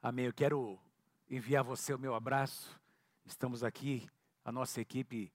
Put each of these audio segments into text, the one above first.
Amém. Eu quero enviar a você o meu abraço. Estamos aqui, a nossa equipe,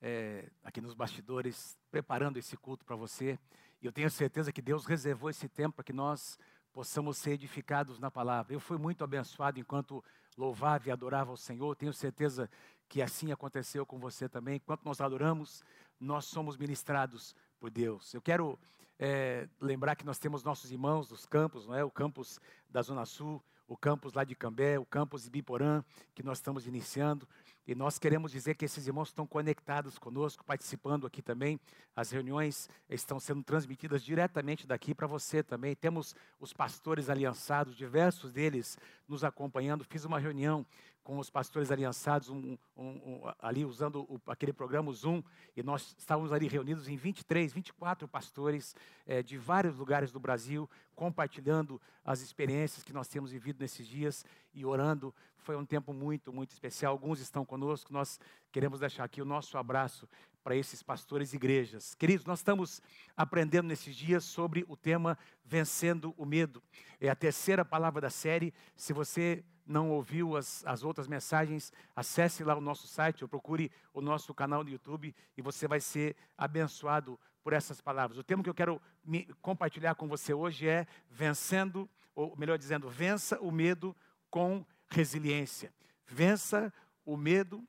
é, aqui nos bastidores, preparando esse culto para você. E eu tenho certeza que Deus reservou esse tempo para que nós possamos ser edificados na palavra. Eu fui muito abençoado enquanto louvava e adorava o Senhor. Tenho certeza que assim aconteceu com você também. Enquanto nós adoramos, nós somos ministrados por Deus. Eu quero é, lembrar que nós temos nossos irmãos dos campos, não é? O campus da Zona Sul, o campus lá de Cambé, o campus de Biporã, que nós estamos iniciando. E nós queremos dizer que esses irmãos estão conectados conosco, participando aqui também. As reuniões estão sendo transmitidas diretamente daqui para você também. Temos os pastores aliançados, diversos deles nos acompanhando. Fiz uma reunião com os pastores aliançados, um, um, um, ali usando o, aquele programa Zoom, e nós estávamos ali reunidos em 23, 24 pastores é, de vários lugares do Brasil, compartilhando as experiências que nós temos vivido nesses dias e orando. Foi um tempo muito, muito especial. Alguns estão conosco, nós queremos deixar aqui o nosso abraço para esses pastores e igrejas. Queridos, nós estamos aprendendo nesses dias sobre o tema Vencendo o Medo. É a terceira palavra da série. Se você não ouviu as, as outras mensagens, acesse lá o nosso site ou procure o nosso canal no YouTube e você vai ser abençoado por essas palavras. O tema que eu quero compartilhar com você hoje é vencendo, ou melhor dizendo, vença o medo com resiliência. Vença o medo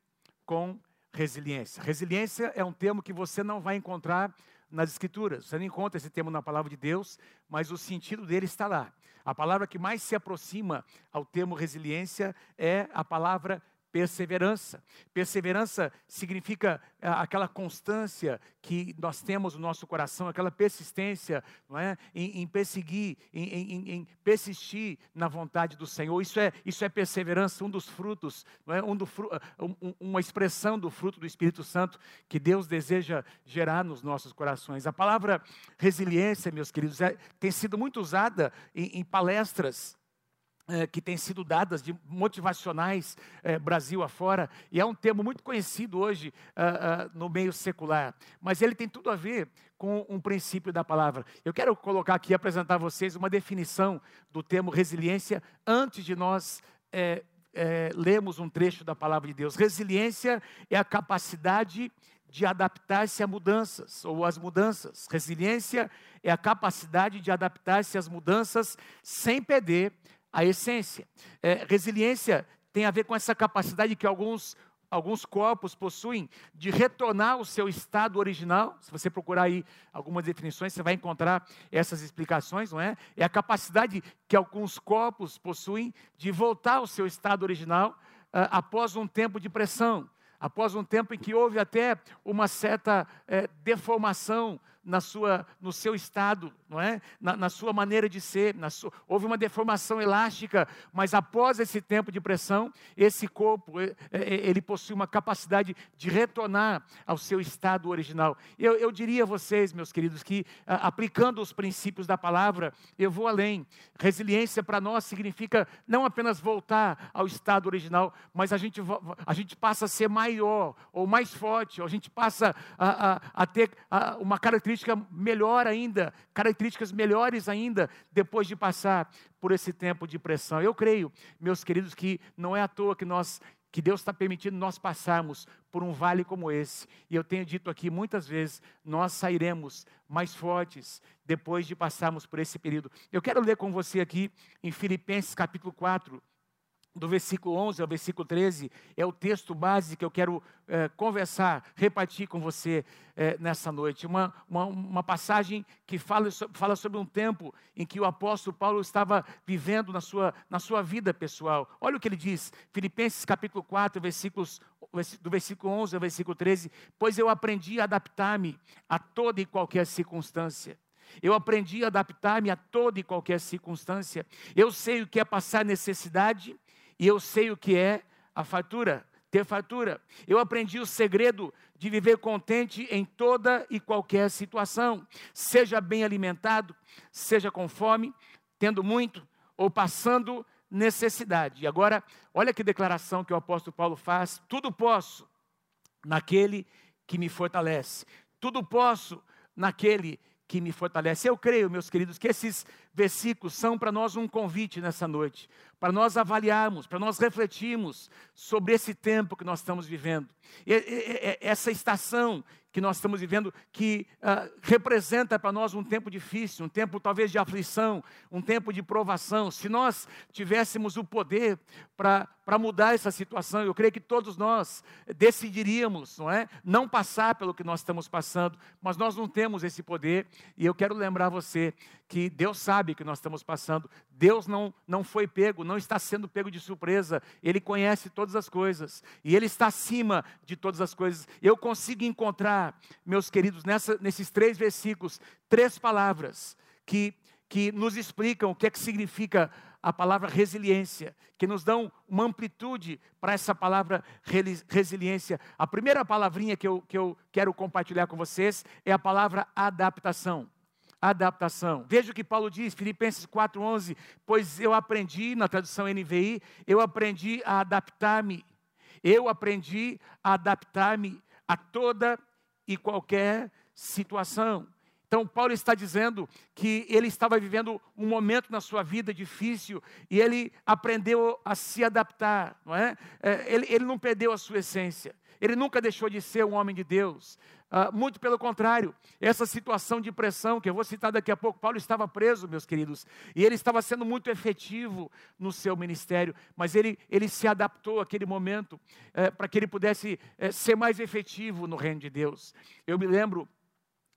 com resiliência. Resiliência é um termo que você não vai encontrar nas Escrituras. Você não encontra esse termo na palavra de Deus, mas o sentido dele está lá. A palavra que mais se aproxima ao termo resiliência é a palavra perseverança. Perseverança significa é, aquela constância que nós temos no nosso coração, aquela persistência não é? em, em perseguir, em, em, em, persistir na vontade do Senhor. Isso é, isso é perseverança, um dos frutos, não é? um do, um, uma expressão do fruto do Espírito Santo que Deus deseja gerar nos nossos corações. A palavra resiliência, meus queridos, é, tem sido muito usada em palestras é, que têm sido dadas de motivacionais é, Brasil afora, e é um termo muito conhecido hoje uh, uh, no meio secular, mas ele tem tudo a ver com um princípio da palavra. Eu quero colocar aqui, apresentar a vocês uma definição do termo resiliência antes de nós é, lermos um trecho da palavra de Deus. Resiliência é a capacidade de adaptar-se a mudanças ou às mudanças. Resiliência é a capacidade de adaptar-se às mudanças sem perder a essência. É, resiliência tem a ver com essa capacidade que alguns, alguns corpos possuem de retornar ao seu estado original. Se você procurar aí algumas definições, você vai encontrar essas explicações, não é? É a capacidade que alguns corpos possuem de voltar ao seu estado original uh, após um tempo de pressão, após um tempo em que houve até uma certa uh, deformação na sua, no seu estado, não é? na, na sua maneira de ser. Sua, houve uma deformação elástica, mas após esse tempo de pressão, esse corpo ele possui uma capacidade de retornar ao seu estado original. Eu, eu diria a vocês, meus queridos, que aplicando os princípios da palavra, eu vou além. Resiliência para nós significa não apenas voltar ao estado original, mas a gente, a gente passa a ser maior ou mais forte, ou a gente passa a, a, a ter a, uma característica característica melhor ainda, características melhores ainda, depois de passar por esse tempo de pressão. Eu creio, meus queridos, que não é à toa que nós que Deus está permitindo nós passarmos por um vale como esse. E eu tenho dito aqui muitas vezes, nós sairemos mais fortes depois de passarmos por esse período. Eu quero ler com você aqui em Filipenses capítulo 4, do versículo 11 ao versículo 13, é o texto base que eu quero é, conversar, repartir com você é, nessa noite. Uma, uma, uma, passagem que fala, fala sobre um tempo em que o apóstolo Paulo estava vivendo na sua, na sua vida pessoal. Olha o que ele diz, Filipenses capítulo 4, versículos, do versículo 11 ao versículo 13: Pois eu aprendi a adaptar-me a toda e qualquer circunstância. Eu aprendi a adaptar-me a toda e qualquer circunstância. Eu sei o que é passar necessidade e eu sei o que é a fartura, ter fartura. Eu aprendi o segredo de viver contente em toda e qualquer situação, seja bem alimentado, seja com fome, tendo muito ou passando necessidade. E agora, olha que declaração que o apóstolo Paulo faz: tudo posso naquele que me fortalece. Tudo posso naquele que me fortalece. Eu creio, meus queridos, que esses versículos são para nós um convite nessa noite, para nós avaliarmos, para nós refletirmos sobre esse tempo que nós estamos vivendo. E, e, essa estação que nós estamos vivendo, que uh, representa para nós um tempo difícil, um tempo talvez de aflição, um tempo de provação. Se nós tivéssemos o poder para mudar essa situação, eu creio que todos nós decidiríamos, não é? Não passar pelo que nós estamos passando, mas nós não temos esse poder. E eu quero lembrar você que Deus sabe que nós estamos passando. Deus não, não foi pego, não está sendo pego de surpresa. Ele conhece todas as coisas e Ele está acima de todas as coisas. Eu consigo encontrar, meus queridos, nessa, nesses três versículos, três palavras que, que nos explicam o que é que significa a palavra resiliência, que nos dão uma amplitude para essa palavra resiliência. A primeira palavrinha que eu, que eu quero compartilhar com vocês é a palavra adaptação. Adaptação. Veja o que Paulo diz, Filipenses 4,11: Pois eu aprendi, na tradução NVI, eu aprendi a adaptar-me eu aprendi a adaptar-me a toda e qualquer situação. Então, Paulo está dizendo que ele estava vivendo um momento na sua vida difícil e ele aprendeu a se adaptar, não é? é ele, ele não perdeu a sua essência, ele nunca deixou de ser um homem de Deus, Uh, muito pelo contrário, essa situação de pressão, que eu vou citar daqui a pouco, Paulo estava preso, meus queridos, e ele estava sendo muito efetivo no seu ministério, mas ele, ele se adaptou àquele momento eh, para que ele pudesse eh, ser mais efetivo no reino de Deus. Eu me lembro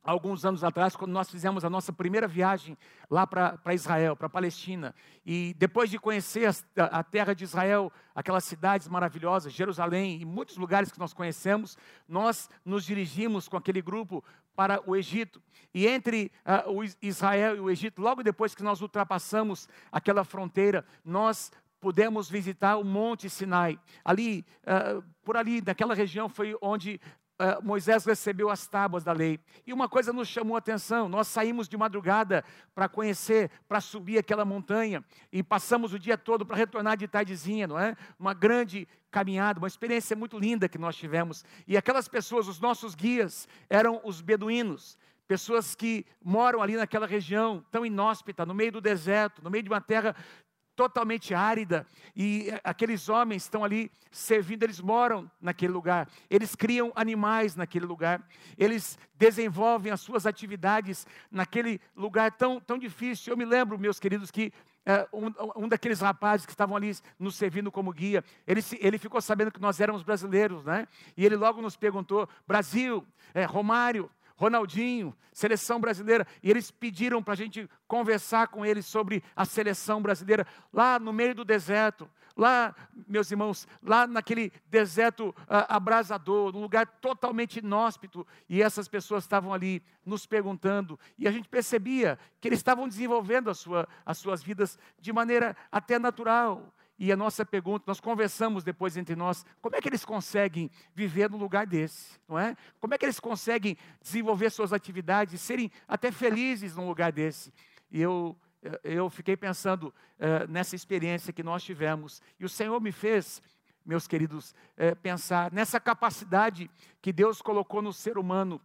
alguns anos atrás, quando nós fizemos a nossa primeira viagem lá para Israel, para Palestina. E depois de conhecer a, a, terra de Israel, aquelas cidades maravilhosas, Jerusalém e muitos lugares que nós conhecemos, nós nos dirigimos com aquele grupo para o Egito. E entre uh, o Israel e o Egito, logo depois que nós ultrapassamos aquela fronteira, nós pudemos visitar o Monte Sinai. Ali, uh, por ali, naquela região, foi onde uh, Moisés recebeu as tábuas da lei. E uma coisa nos chamou a atenção: nós saímos de madrugada para conhecer, para subir aquela montanha, e passamos o dia todo para retornar de tardezinha, não é? Uma grande caminhada, uma experiência muito linda que nós tivemos. E aquelas pessoas, os nossos guias, eram os beduínos pessoas que moram ali naquela região tão inóspita, no meio do deserto, no meio de uma terra totalmente árida, e aqueles homens estão ali servindo, eles moram naquele lugar, eles criam animais naquele lugar, eles desenvolvem as suas atividades naquele lugar tão, tão difícil. Eu me lembro, meus queridos, que é, um, um, daqueles rapazes que estavam ali nos servindo como guia, ele, ele ficou sabendo que nós éramos brasileiros, né? E ele logo nos perguntou: Brasil, é, Romário, Ronaldinho, seleção brasileira, e eles pediram para a gente conversar com eles sobre a seleção brasileira, lá no meio do deserto, lá, meus irmãos, lá naquele deserto uh, abrasador, num lugar totalmente inóspito, e essas pessoas estavam ali nos perguntando, e a gente percebia que eles estavam desenvolvendo sua, as suas vidas de maneira até natural, e a nossa pergunta, nós conversamos depois entre nós, como é que eles conseguem viver num lugar desse, não é? Como é que eles conseguem desenvolver suas atividades, serem até felizes num lugar desse? E eu, eu fiquei pensando uh, nessa experiência que nós tivemos, e o Senhor me fez, meus queridos, uh, pensar nessa capacidade que Deus colocou no ser humano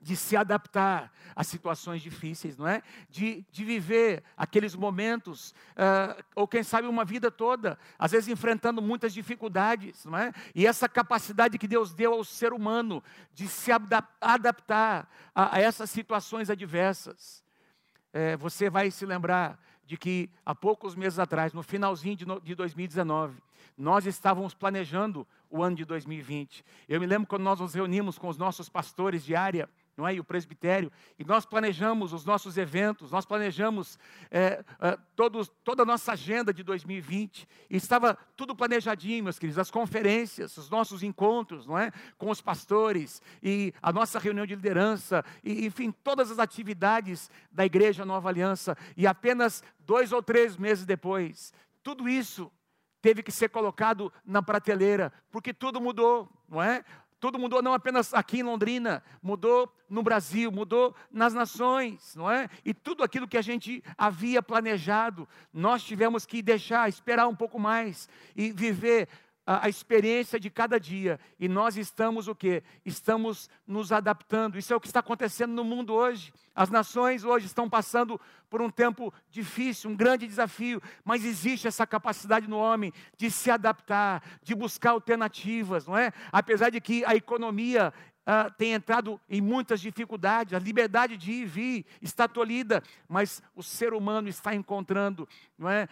de se adaptar a situações difíceis, não é? De, de viver aqueles momentos, uh, ou quem sabe uma vida toda, às vezes enfrentando muitas dificuldades, não é? E essa capacidade que Deus deu ao ser humano de se adaptar a, a essas situações adversas. É, você vai se lembrar de que há poucos meses atrás, no finalzinho de, no, de 2019, nós estávamos planejando o ano de 2020. Eu me lembro quando nós nos reunimos com os nossos pastores de área, não é? E o presbitério. E nós planejamos os nossos eventos, nós planejamos é, é, todos, toda a nossa agenda de 2020. E estava tudo planejadinho, meus queridos, as conferências, os nossos encontros, não é? Com os pastores e a nossa reunião de liderança, e, enfim, todas as atividades da Igreja Nova Aliança. E apenas dois ou três meses depois, tudo isso teve que ser colocado na prateleira, porque tudo mudou, não é? Tudo mudou não apenas aqui em Londrina, mudou no Brasil, mudou nas nações, não é? E tudo aquilo que a gente havia planejado, nós tivemos que deixar, esperar um pouco mais e viver a, a, experiência de cada dia e nós estamos o quê? Estamos nos adaptando. Isso é o que está acontecendo no mundo hoje. As nações hoje estão passando por um tempo difícil, um grande desafio, mas existe essa capacidade no homem de se adaptar, de buscar alternativas, não é? Apesar de que a economia uh, tem entrado em muitas dificuldades, a liberdade de ir e vir está tolhida, mas o ser humano está encontrando, não é?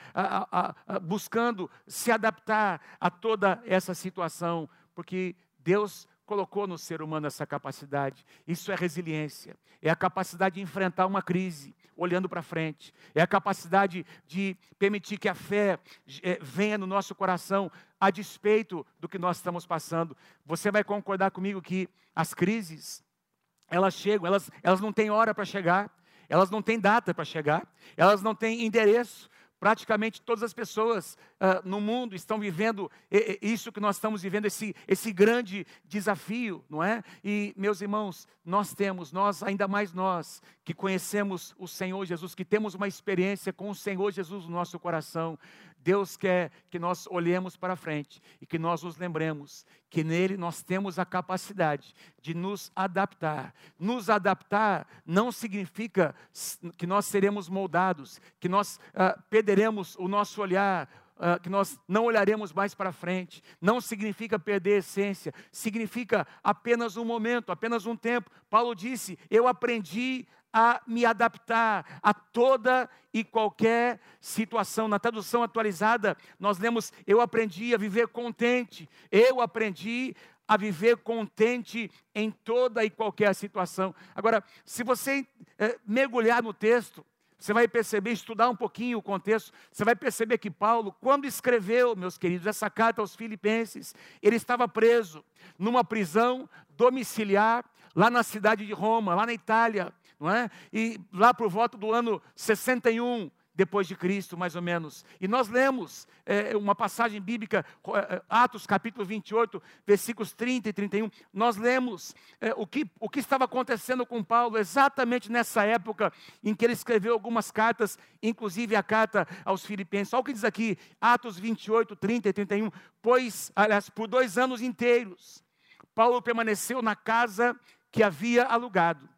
buscando se adaptar a toda essa situação, porque Deus colocou no ser humano essa capacidade. Isso é resiliência, é a capacidade de enfrentar uma crise olhando para frente, é a capacidade de permitir que a fé eh, venha no nosso coração a despeito do que nós estamos passando. Você vai concordar comigo que as crises, elas chegam, elas, elas não têm hora para chegar, elas não têm data para chegar, elas não têm endereço, Praticamente todas as pessoas uh, no mundo estão vivendo isso que nós estamos vivendo, esse, esse grande desafio, não é? E, meus irmãos, nós temos, nós, ainda mais nós, que conhecemos o Senhor Jesus, que temos uma experiência com o Senhor Jesus no nosso coração, Deus quer que nós olhemos para frente e que nós nos lembremos que nele nós temos a capacidade de nos adaptar. Nos adaptar não significa que nós seremos moldados, que nós uh, perderemos o nosso olhar, Uh, que nós não olharemos mais para frente, não significa perder a essência, significa apenas um momento, apenas um tempo. Paulo disse: Eu aprendi a me adaptar a toda e qualquer situação. Na tradução atualizada, nós lemos: Eu aprendi a viver contente, eu aprendi a viver contente em toda e qualquer situação. Agora, se você é, mergulhar no texto, você vai perceber, estudar um pouquinho o contexto, você vai perceber que Paulo, quando escreveu, meus queridos, essa carta aos Filipenses, ele estava preso numa prisão domiciliar lá na cidade de Roma, lá na Itália não é? E lá por volta do ano 61 depois de Cristo, mais ou menos. E nós lemos é, uma passagem bíblica, é, Atos capítulo 28, versículos 30 e 31. Nós lemos é, o, que, o que estava acontecendo com Paulo exatamente nessa época em que ele escreveu algumas cartas, inclusive a carta aos Filipenses. Olha o que diz aqui, Atos 28, 30 e 31. Pois, aliás, por dois anos inteiros, Paulo permaneceu na casa que havia alugado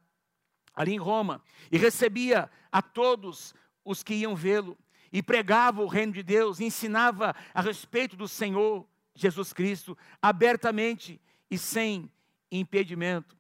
ali em Roma, e recebia a todos os que iam vê-lo, e pregava o reino de Deus, ensinava a respeito do Senhor Jesus Cristo, abertamente e sem impedimento.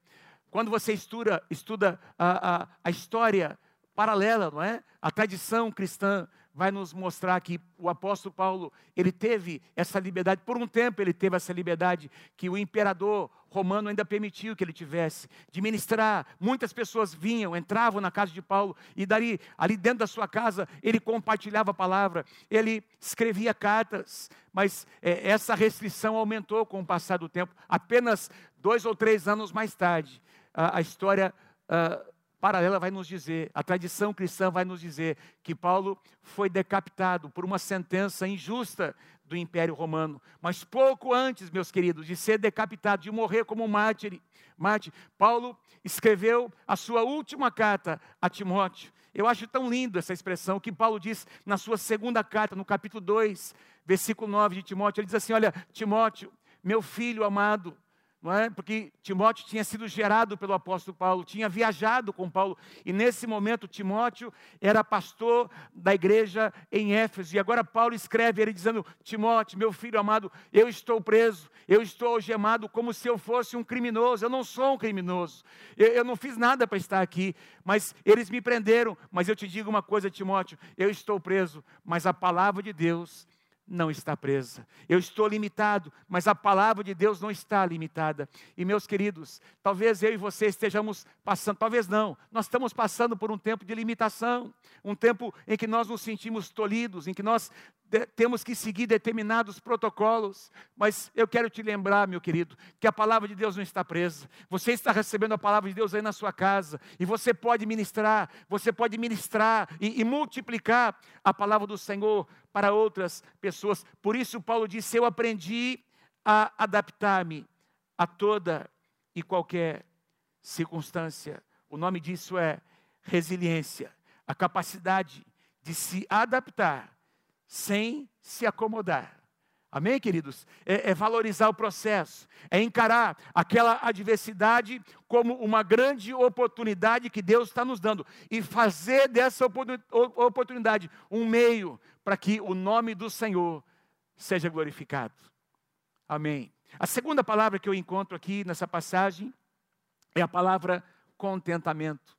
Quando você estuda, estuda a, a, a história paralela, não é? A tradição cristã, vai nos mostrar que o apóstolo Paulo, ele teve essa liberdade, por um tempo ele teve essa liberdade que o imperador romano ainda permitiu que ele tivesse, de ministrar. Muitas pessoas vinham, entravam na casa de Paulo e dali, ali dentro da sua casa, ele compartilhava a palavra, ele escrevia cartas, mas é, essa restrição aumentou com o passar do tempo. Apenas dois ou três anos mais tarde, a, a história... Uh, paralela vai nos dizer, a tradição cristã vai nos dizer que Paulo foi decapitado por uma sentença injusta do Império Romano. Mas pouco antes, meus queridos, de ser decapitado, de morrer como mártir, mártir Paulo escreveu a sua última carta a Timóteo. Eu acho tão lindo essa expressão que Paulo diz na sua segunda carta, no capítulo 2, versículo 9 de Timóteo. Ele diz assim: Olha, Timóteo, meu filho amado, é? Porque Timóteo tinha sido gerado pelo apóstolo Paulo, tinha viajado com Paulo, e nesse momento Timóteo era pastor da igreja em Éfeso, e agora Paulo escreve ele dizendo: Timóteo, meu filho amado, eu estou preso, eu estou algemado como se eu fosse um criminoso, eu não sou um criminoso, eu, eu não fiz nada para estar aqui, mas eles me prenderam, mas eu te digo uma coisa, Timóteo, eu estou preso, mas a palavra de Deus não está presa. Eu estou limitado, mas a palavra de Deus não está limitada. E meus queridos, talvez eu e você estejamos passando, talvez não, nós estamos passando por um tempo de limitação, um tempo em que nós nos sentimos tolhidos, em que nós de, temos que seguir determinados protocolos, mas eu quero te lembrar, meu querido, que a palavra de Deus não está presa. Você está recebendo a palavra de Deus aí na sua casa, e você pode ministrar, você pode ministrar e, e multiplicar a palavra do Senhor para outras pessoas. Por isso, Paulo disse: Eu aprendi a adaptar-me a toda e qualquer circunstância. O nome disso é resiliência, a capacidade de se adaptar sem se acomodar Amém, queridos? É, é, valorizar o processo, é encarar aquela adversidade como uma grande oportunidade que Deus está nos dando e fazer dessa oportunidade um meio para que o nome do Senhor seja glorificado. Amém. A segunda palavra que eu encontro aqui nessa passagem é a palavra contentamento.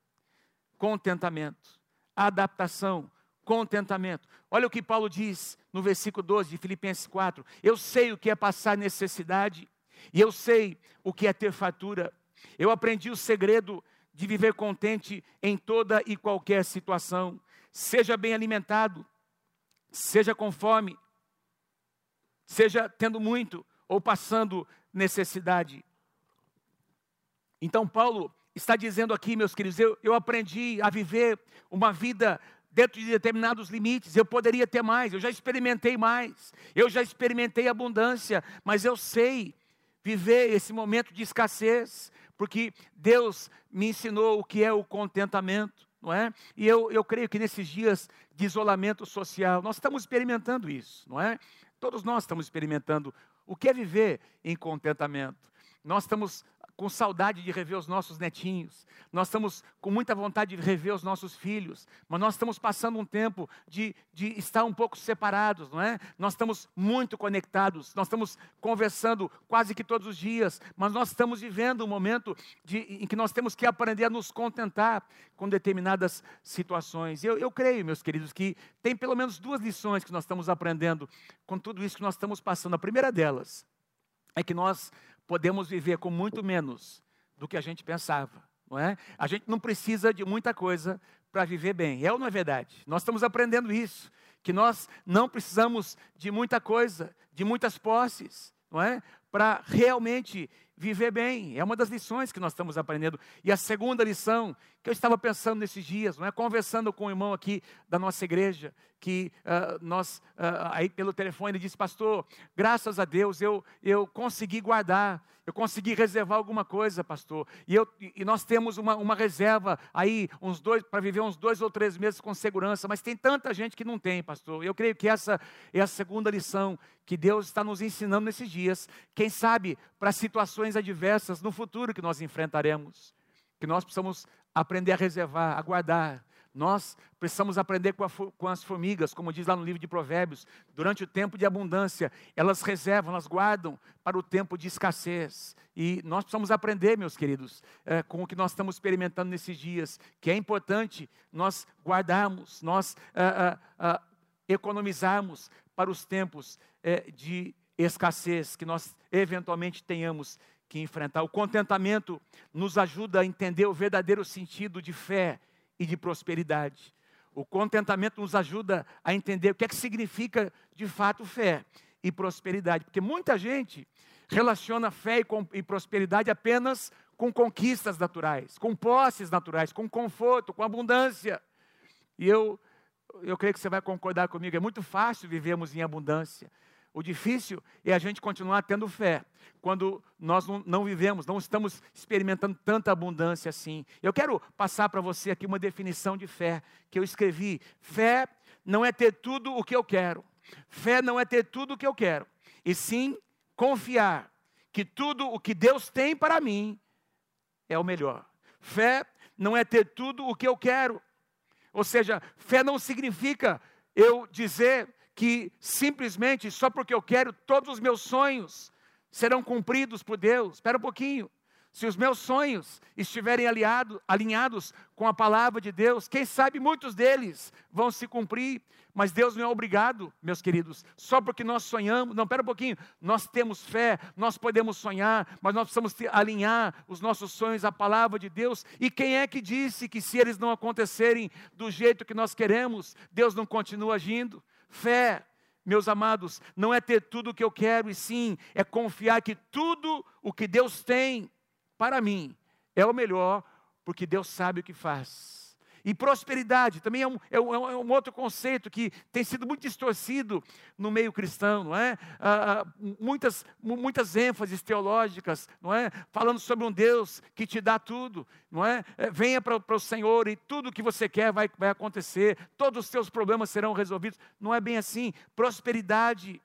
Contentamento, adaptação, contentamento. Olha o que Paulo diz no versículo 12 de Filipenses 4: Eu sei o que é passar necessidade, e eu sei o que é ter fatura. Eu aprendi o segredo de viver contente em toda e qualquer situação, seja bem alimentado, seja com fome, seja tendo muito ou passando necessidade. Então, Paulo está dizendo aqui, meus queridos, eu, eu aprendi a viver uma vida dentro de determinados limites. Eu poderia ter mais, eu já experimentei mais, eu já experimentei abundância, mas eu sei viver esse momento de escassez, porque Deus me ensinou o que é o contentamento, não é? E eu, eu creio que nesses dias de isolamento social, nós estamos experimentando isso, não é? Todos nós estamos experimentando o que é viver em contentamento. Nós estamos com saudade de rever os nossos netinhos, nós estamos com muita vontade de rever os nossos filhos, mas nós estamos passando um tempo de, de estar um pouco separados, não é? Nós estamos muito conectados, nós estamos conversando quase que todos os dias, mas nós estamos vivendo um momento de, em que nós temos que aprender a nos contentar com determinadas situações. Eu, eu creio, meus queridos, que tem pelo menos duas lições que nós estamos aprendendo com tudo isso que nós estamos passando. A primeira delas é que nós podemos viver com muito menos do que a gente pensava, não é? A gente não precisa de muita coisa para viver bem. É ou não é verdade? Nós estamos aprendendo isso, que nós não precisamos de muita coisa, de muitas posses, não é? Para realmente viver bem. É uma das lições que nós estamos aprendendo. E a segunda lição que eu estava pensando nesses dias, não é? Conversando com o irmão aqui da nossa igreja, que uh, nós, uh, aí pelo telefone, ele disse, pastor, graças a Deus eu, eu consegui guardar, eu consegui reservar alguma coisa, pastor. E, eu, e nós temos uma, uma reserva aí, uns dois, para viver uns dois ou três meses com segurança, mas tem tanta gente que não tem, pastor. Eu creio que essa é a segunda lição que Deus está nos ensinando nesses dias. Quem sabe para situações adversas no futuro que nós enfrentaremos. Que nós precisamos aprender a reservar, a guardar. Nós precisamos aprender com, a, com, as formigas, como diz lá no livro de Provérbios, durante o tempo de abundância, elas reservam, elas guardam para o tempo de escassez. E nós precisamos aprender, meus queridos, é, com o que nós estamos experimentando nesses dias, que é importante nós guardarmos, nós é, é, economizarmos para os tempos de escassez que nós eventualmente tenhamos que enfrentar. O contentamento nos ajuda a entender o verdadeiro sentido de fé e de prosperidade. O contentamento nos ajuda a entender o que é que significa de fato fé e prosperidade, porque muita gente relaciona fé e, com, e prosperidade apenas com conquistas naturais, com posses naturais, com conforto, com abundância. E eu, eu creio que você vai concordar comigo, é muito fácil vivermos em abundância. O difícil é a gente continuar tendo fé, quando nós não, vivemos, não estamos experimentando tanta abundância assim. Eu quero passar para você aqui uma definição de fé que eu escrevi. Fé não é ter tudo o que eu quero. Fé não é ter tudo o que eu quero, e sim confiar que tudo o que Deus tem para mim é o melhor. Fé não é ter tudo o que eu quero. Ou seja, fé não significa eu dizer que simplesmente só porque eu quero, todos os meus sonhos serão cumpridos por Deus. Espera um pouquinho. Se os meus sonhos estiverem aliado, alinhados com a palavra de Deus, quem sabe muitos deles vão se cumprir, mas Deus não é obrigado, meus queridos, só porque nós sonhamos. Não, espera um pouquinho. Nós temos fé, nós podemos sonhar, mas nós precisamos alinhar os nossos sonhos à palavra de Deus. E quem é que disse que se eles não acontecerem do jeito que nós queremos, Deus não continua agindo? Fé, meus amados, não é ter tudo o que eu quero, e sim é confiar que tudo o que Deus tem para mim é o melhor, porque Deus sabe o que faz. E prosperidade também é um, é, um, é um, outro conceito que tem sido muito distorcido no meio cristão, não é? Ah, ah muitas, muitas ênfases teológicas, não é? Falando sobre um Deus que te dá tudo, não é? é venha para o Senhor e tudo que você quer vai, vai acontecer, todos os seus problemas serão resolvidos. Não é bem assim. Prosperidade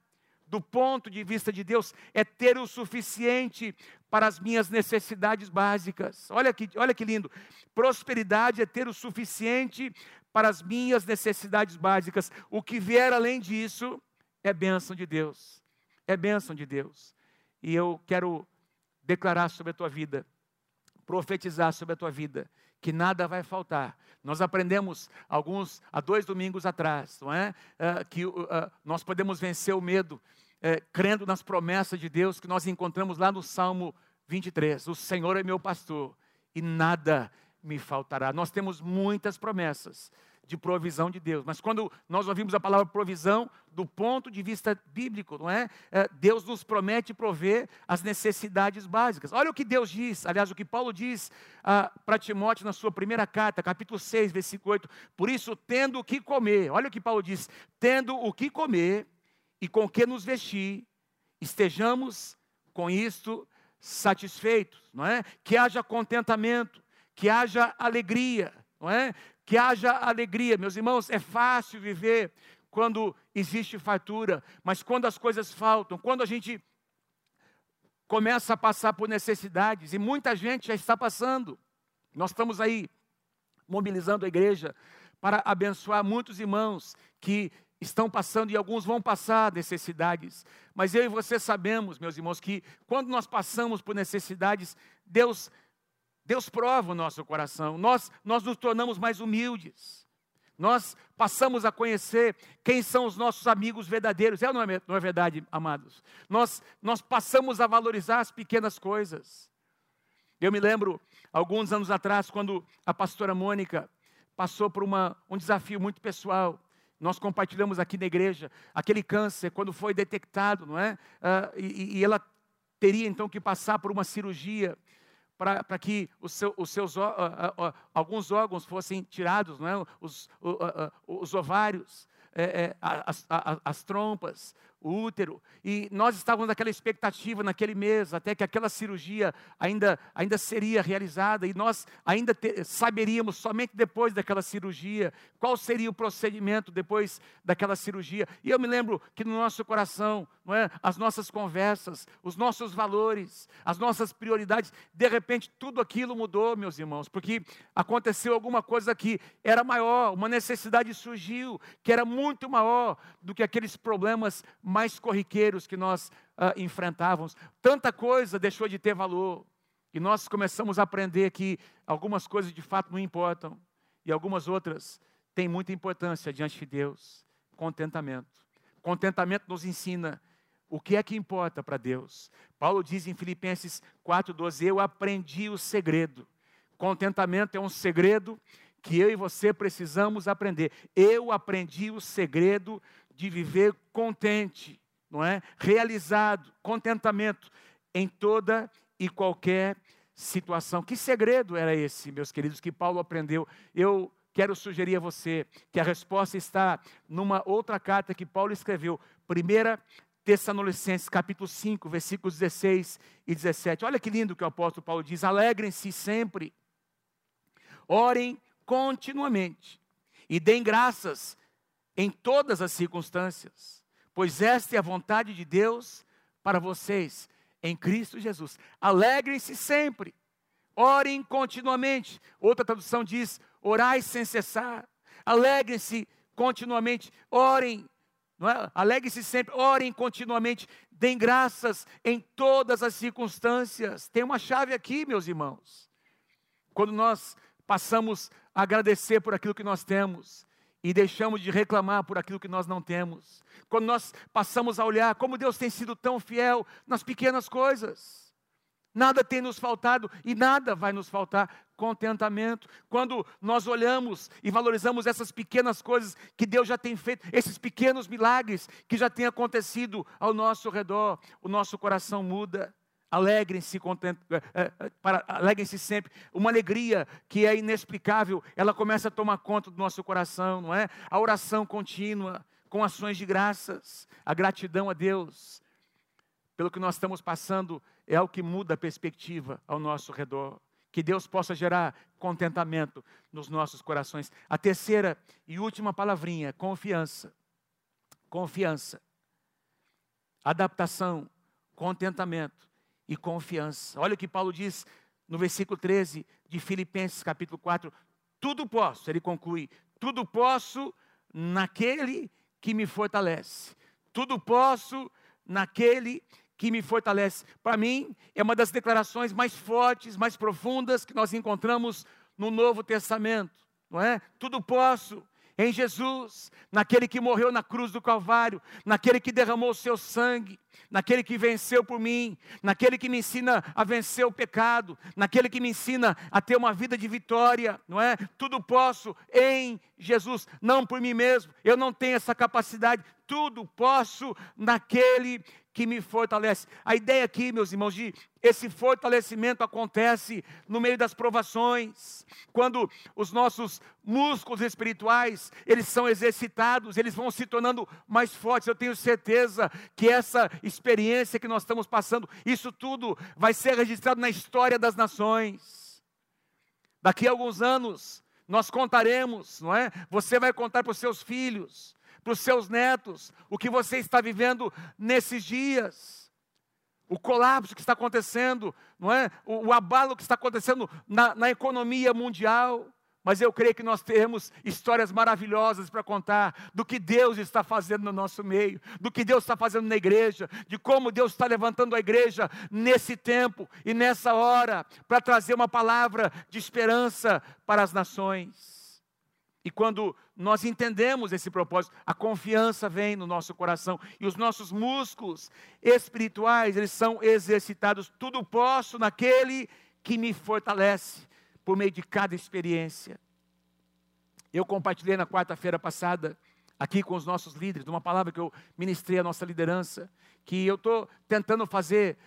do ponto de vista de Deus, é ter o suficiente para as minhas necessidades básicas. Olha que, olha que lindo. Prosperidade é ter o suficiente para as minhas necessidades básicas. O que vier além disso é bênção de Deus. É bênção de Deus. E eu quero declarar sobre a tua vida, profetizar sobre a tua vida, que nada vai faltar. Nós aprendemos alguns, há dois domingos atrás, não é? Uh, que uh, nós podemos vencer o medo uh, crendo nas promessas de Deus que nós encontramos lá no Salmo 23. O Senhor é meu pastor e nada me faltará. Nós temos muitas promessas de provisão de Deus. Mas quando nós ouvimos a palavra provisão, do ponto de vista bíblico, não é? é Deus nos promete prover as necessidades básicas. Olha o que Deus diz, aliás, o que Paulo diz ah, para Timóteo na sua primeira carta, capítulo 6, versículo 8. Por isso, tendo o que comer, olha o que Paulo diz: tendo o que comer e com que nos vestir, estejamos com isto satisfeitos, não é? Que haja contentamento, que haja alegria, não é? Que haja alegria. Meus irmãos, é fácil viver quando existe fartura, mas quando as coisas faltam, quando a gente começa a passar por necessidades, e muita gente já está passando, nós estamos aí mobilizando a igreja para abençoar muitos irmãos que estão passando e alguns vão passar necessidades. Mas eu e você sabemos, meus irmãos, que quando nós passamos por necessidades, Deus Deus prova o nosso coração, nós, nós nos tornamos mais humildes, nós passamos a conhecer quem são os nossos amigos verdadeiros, é ou não é, não é verdade, amados? Nós, nós passamos a valorizar as pequenas coisas. Eu me lembro, alguns anos atrás, quando a pastora Mônica passou por uma, um desafio muito pessoal, nós compartilhamos aqui na igreja, aquele câncer, quando foi detectado, não é? Uh, e, e ela teria então que passar por uma cirurgia para que seu, os seus uh, uh, uh, alguns órgãos fossem tirados, não é? os, os ovários, é, é, as, as, as, trompas, o útero. E nós estávamos naquela expectativa naquele mês, até que aquela cirurgia ainda, ainda seria realizada, e nós ainda te, saberíamos somente depois daquela cirurgia qual seria o procedimento depois daquela cirurgia. E eu me lembro que no nosso coração, é, as nossas conversas, os nossos valores, as nossas prioridades, de repente tudo aquilo mudou, meus irmãos, porque aconteceu alguma coisa que era maior, uma necessidade surgiu, que era muito maior do que aqueles problemas mais corriqueiros que nós uh, enfrentávamos. Tanta coisa deixou de ter valor. E nós começamos a aprender que algumas coisas de fato não importam. E algumas outras têm muita importância diante de Deus. Contentamento. Contentamento nos ensina o que é que importa para Deus. Paulo diz em Filipenses 4,12: Eu aprendi o segredo. Contentamento é um segredo que eu e você precisamos aprender. Eu aprendi o segredo de viver contente, não é? Realizado, contentamento em toda e qualquer situação. Que segredo era esse, meus queridos, que Paulo aprendeu? Eu quero sugerir a você que a resposta está numa outra carta que Paulo escreveu, 1 Tessalonicenses, capítulo 5, versículos 16 e 17. Olha que lindo que o apóstolo Paulo diz: alegrem-se sempre, orem continuamente e deem graças em todas as circunstâncias, pois esta é a vontade de Deus para vocês em Cristo Jesus. Alegrem-se sempre, orem continuamente. Outra tradução diz: orai sem cessar. Alegrem-se continuamente, orem, é? alegrem-se sempre, orem continuamente, deem graças em todas as circunstâncias. Tem uma chave aqui, meus irmãos. Quando nós passamos a agradecer por aquilo que nós temos, e deixamos de reclamar por aquilo que nós não temos. Quando nós passamos a olhar como Deus tem sido tão fiel nas pequenas coisas. Nada tem nos faltado e nada vai nos faltar contentamento. Quando nós olhamos e valorizamos essas pequenas coisas que Deus já tem feito, esses pequenos milagres que já têm acontecido ao nosso redor, o nosso coração muda. Alegrem-se eh, eh, alegrem-se sempre. Uma alegria que é inexplicável, ela começa a tomar conta do nosso coração, não é? A oração contínua, com ações de graças, a gratidão a Deus pelo que nós estamos passando é o que muda a perspectiva ao nosso redor. Que Deus possa gerar contentamento nos nossos corações. A terceira e última palavrinha, confiança. Confiança. adaptação, contentamento e confiança. Olha o que Paulo diz no versículo 13 de Filipenses, capítulo 4. Tudo posso, ele conclui, tudo posso naquele que me fortalece. Tudo posso naquele que me fortalece. Para mim, é uma das declarações mais fortes, mais profundas que nós encontramos no Novo Testamento, não é? Tudo posso em Jesus, naquele que morreu na cruz do Calvário, naquele que derramou o seu sangue, naquele que venceu por mim, naquele que me ensina a vencer o pecado, naquele que me ensina a ter uma vida de vitória, não é? Tudo posso em Jesus, não por mim mesmo, eu não tenho essa capacidade, tudo posso naquele que me fortalece. A ideia aqui, meus irmãos, de esse fortalecimento acontece no meio das provações, quando os nossos músculos espirituais, eles são exercitados, eles vão se tornando mais fortes. Eu tenho certeza que essa experiência que nós estamos passando, isso tudo vai ser registrado na história das nações. Daqui a alguns anos, nós contaremos, não é? Você vai contar para os seus filhos, para os seus netos, o que você está vivendo nesses dias. O colapso que está acontecendo, não é? O, o abalo que está acontecendo na, na economia mundial. Mas eu creio que nós temos histórias maravilhosas para contar do que Deus está fazendo no nosso meio, do que Deus está fazendo na igreja, de como Deus está levantando a igreja nesse tempo e nessa hora para trazer uma palavra de esperança para as nações. E quando nós entendemos esse propósito, a confiança vem no nosso coração e os nossos músculos espirituais, eles são exercitados. Tudo posso naquele que me fortalece por meio de cada experiência. Eu compartilhei na quarta-feira passada aqui com os nossos líderes, uma palavra que eu ministrei à nossa liderança, que eu estou tentando fazer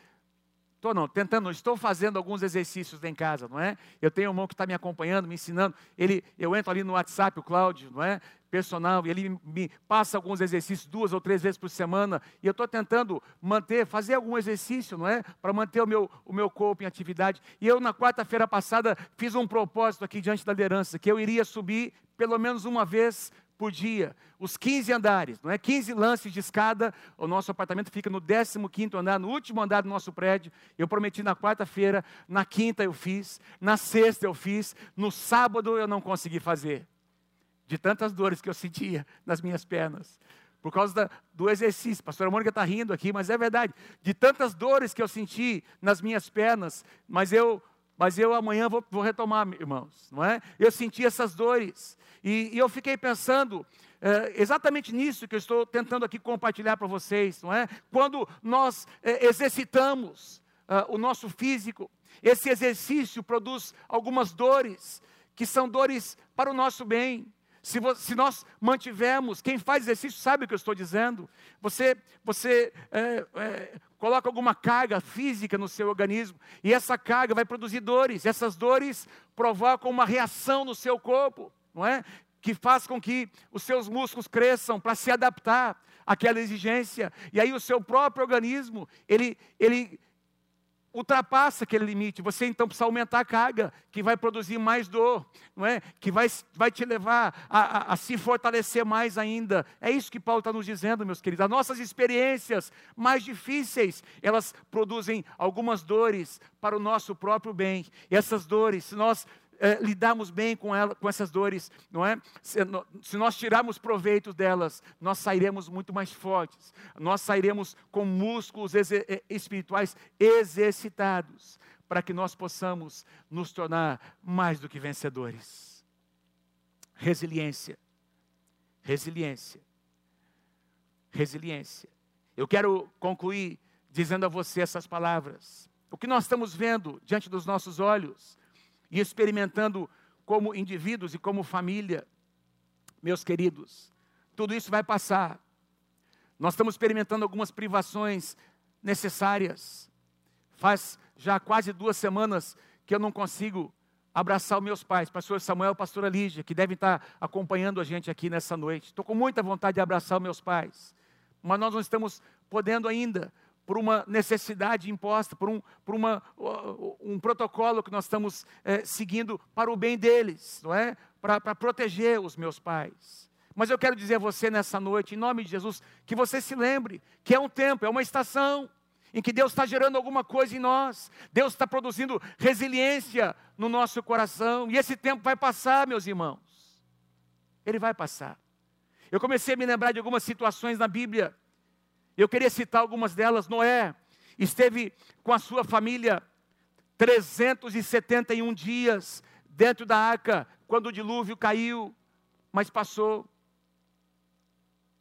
Estou não, tentando, estou fazendo alguns exercícios em casa, não é? Eu tenho um irmão que está me acompanhando, me ensinando. Ele, eu entro ali no WhatsApp, o Cláudio, não é? Personal, e ele me passa alguns exercícios duas ou três vezes por semana, e eu estou tentando manter, fazer algum exercício, não é? Para manter o meu, o meu corpo em atividade. E eu, na quarta-feira passada, fiz um propósito aqui diante da liderança, que eu iria subir pelo menos uma vez por dia, os 15 andares, não é? 15 lances de escada. O nosso apartamento fica no 15 andar, no último andar do nosso prédio. Eu prometi na quarta-feira, na quinta eu fiz, na sexta eu fiz, no sábado eu não consegui fazer. De tantas dores que eu sentia nas minhas pernas. Por causa da, do exercício. A pastora Mônica está rindo aqui, mas é verdade. De tantas dores que eu senti nas minhas pernas, mas eu mas eu amanhã vou, vou, retomar, irmãos, não é? Eu senti essas dores, e, e eu fiquei pensando é, exatamente nisso que eu estou tentando aqui compartilhar para vocês, não é? Quando nós é, exercitamos é, o nosso físico, esse exercício produz algumas dores, que são dores para o nosso bem, se, se, nós mantivermos, quem faz exercício sabe o que eu estou dizendo. Você, você é, é, coloca alguma carga física no seu organismo e essa carga vai produzir dores. Essas dores provocam uma reação no seu corpo, não é? Que faz com que os seus músculos cresçam para se adaptar àquela exigência. E aí o seu próprio organismo ele, ele ultrapassa aquele limite. Você então precisa aumentar a carga, que vai produzir mais dor, não é? Que vai, vai te levar a, a, a se fortalecer mais ainda. É isso que Paulo está nos dizendo, meus queridos. As nossas experiências mais difíceis, elas produzem algumas dores para o nosso próprio bem. E essas dores, se nós é, lidarmos bem com, ela, com essas dores, não é? Se, no, se, nós tirarmos proveito delas, nós sairemos muito mais fortes, nós sairemos com músculos espirituais exercitados, para que nós possamos nos tornar mais do que vencedores. Resiliência, resiliência, resiliência. Eu quero concluir dizendo a você essas palavras. O que nós estamos vendo diante dos nossos olhos e experimentando como indivíduos e como família, meus queridos, tudo isso vai passar. Nós estamos experimentando algumas privações necessárias. Faz já quase duas semanas que eu não consigo abraçar os meus pais, pastor Samuel e pastora Lígia, que devem estar acompanhando a gente aqui nessa noite. Estou com muita vontade de abraçar os meus pais, mas nós não estamos podendo ainda, por uma necessidade imposta, por um, por uma, um protocolo que nós estamos é, seguindo para o bem deles, não é? Para proteger os meus pais. Mas eu quero dizer a você nessa noite, em nome de Jesus, que você se lembre que é um tempo, é uma estação em que Deus está gerando alguma coisa em nós, Deus está produzindo resiliência no nosso coração, e esse tempo vai passar, meus irmãos, ele vai passar. Eu comecei a me lembrar de algumas situações na Bíblia, eu queria citar algumas delas. Noé esteve com a sua família 371 dias dentro da arca, quando o dilúvio caiu, mas passou.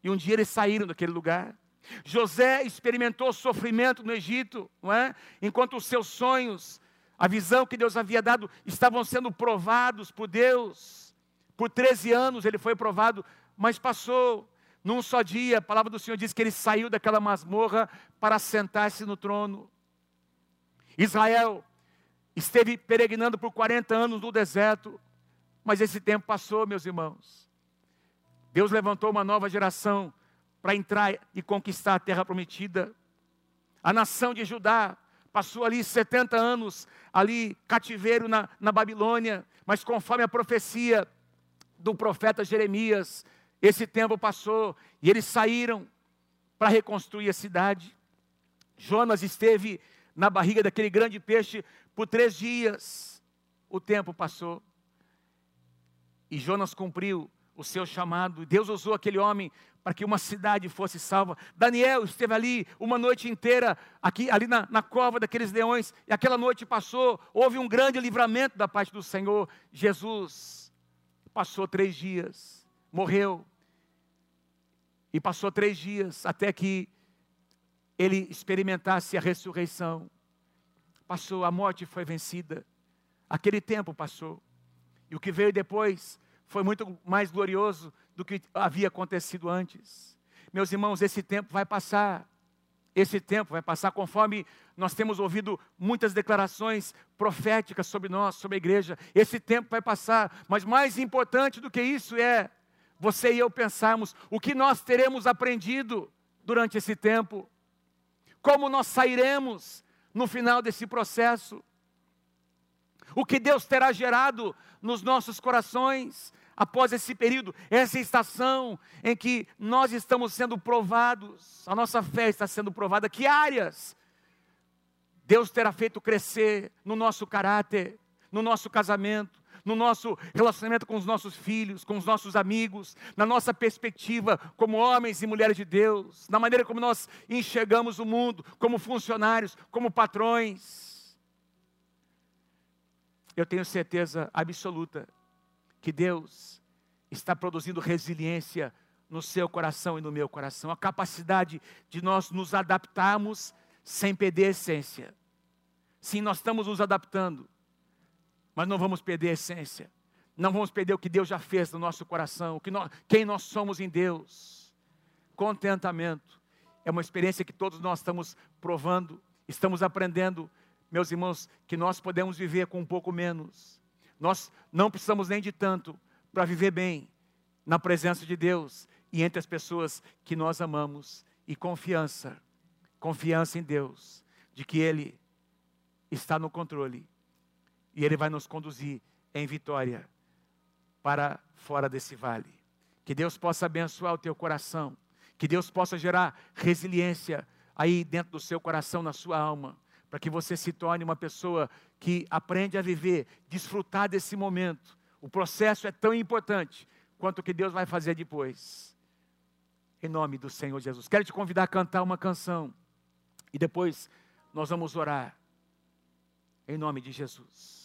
E um dia eles saíram daquele lugar. José experimentou sofrimento no Egito, não é? Enquanto os seus sonhos, a visão que Deus havia dado, estavam sendo provados por Deus. Por 13 anos ele foi provado, mas passou. Num só dia, a palavra do Senhor diz que ele saiu daquela masmorra para sentar-se no trono. Israel esteve peregrinando por 40 anos no deserto, mas esse tempo passou, meus irmãos. Deus levantou uma nova geração para entrar e conquistar a terra prometida. A nação de Judá passou ali 70 anos, ali cativeiro na, na Babilônia, mas conforme a profecia do profeta Jeremias, esse tempo passou e eles saíram para reconstruir a cidade. Jonas esteve na barriga daquele grande peixe por três dias. O tempo passou. E Jonas cumpriu o seu chamado. Deus usou aquele homem para que uma cidade fosse salva. Daniel esteve ali uma noite inteira, aqui, ali na, na cova daqueles leões, e aquela noite passou. Houve um grande livramento da parte do Senhor. Jesus passou três dias morreu. E passou três dias até que ele experimentasse a ressurreição. Passou, a morte foi vencida. Aquele tempo passou. E o que veio depois foi muito mais glorioso do que havia acontecido antes. Meus irmãos, esse tempo vai passar. Esse tempo vai passar conforme nós temos ouvido muitas declarações proféticas sobre nós, sobre a igreja. Esse tempo vai passar, mas mais importante do que isso é você e eu pensarmos o que nós teremos aprendido durante esse tempo, como nós sairemos no final desse processo, o que Deus terá gerado nos nossos corações após esse período, essa estação em que nós estamos sendo provados, a nossa fé está sendo provada, que áreas Deus terá feito crescer no nosso caráter, no nosso casamento, no nosso relacionamento com os nossos filhos, com os nossos amigos, na nossa perspectiva como homens e mulheres de Deus, na maneira como nós enxergamos o mundo, como funcionários, como patrões. Eu tenho certeza absoluta que Deus está produzindo resiliência no seu coração e no meu coração, a capacidade de nós nos adaptarmos sem perder a essência. Sim, nós estamos nos adaptando, mas não vamos perder a essência. Não vamos perder o que Deus já fez no nosso coração, que nós, quem nós somos em Deus. Contentamento é uma experiência que todos nós estamos provando, estamos aprendendo, meus irmãos, que nós podemos viver com um pouco menos. Nós não precisamos nem de tanto para viver bem na presença de Deus e entre as pessoas que nós amamos. E confiança, confiança em Deus, de que Ele está no controle e Ele vai nos conduzir em vitória para fora desse vale. Que Deus possa abençoar o teu coração, que Deus possa gerar resiliência aí dentro do seu coração, na sua alma, para que você se torne uma pessoa que aprende a viver, desfrutar desse momento. O processo é tão importante quanto o que Deus vai fazer depois. Em nome do Senhor Jesus. Quero te convidar a cantar uma canção e depois nós vamos orar. Em nome de Jesus.